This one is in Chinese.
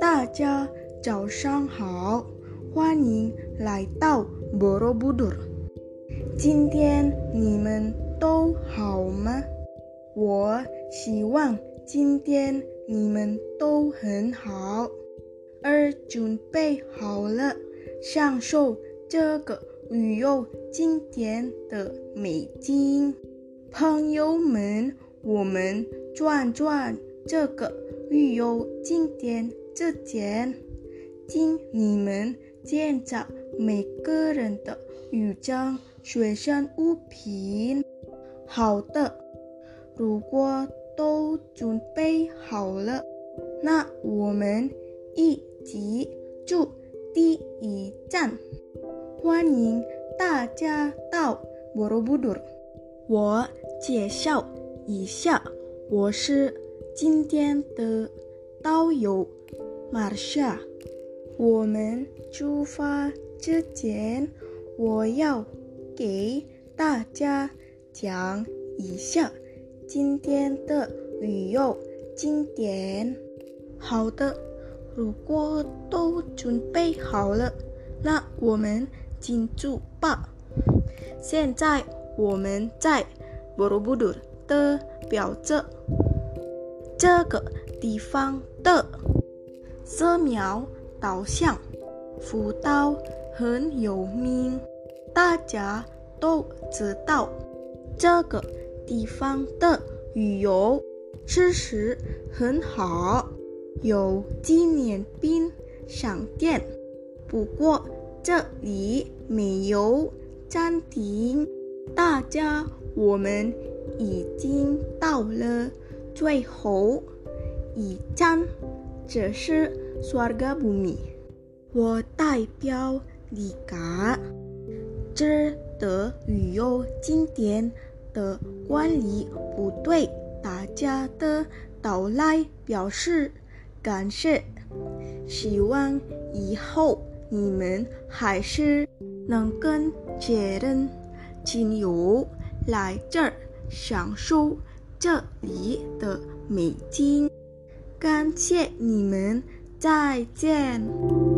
大家早上好，欢迎来到 Borobudur。今天你们都好吗？我希望今天你们都很好，而准备好了享受这个旅游景点的美景。朋友们，我们转转这个旅游景点之前，请你们检查每个人的雨装随身物品。好的，如果都准备好了，那我们一起住第一站。欢迎大家到 Borobudur。我介绍一下，我是今天的导游 Marsha。我们出发之前，我要给大家讲一下今天的旅游景点。好的，如果都准备好了，那我们进驻吧。现在我们在 Borobudur 的表着这个地方的寺庙导向福岛很有名，大家都知道这个地方的旅游设施很好，有纪念品商店。不过这里没有暂停。大家，我们已经到了最后一站，这是 Swarga Bumi。我代表李嘎，这的旅游景点的管理部对大家的到来表示感谢，希望以后你们还是能跟家人、亲友来这儿享受这里的美景。感谢你们，再见。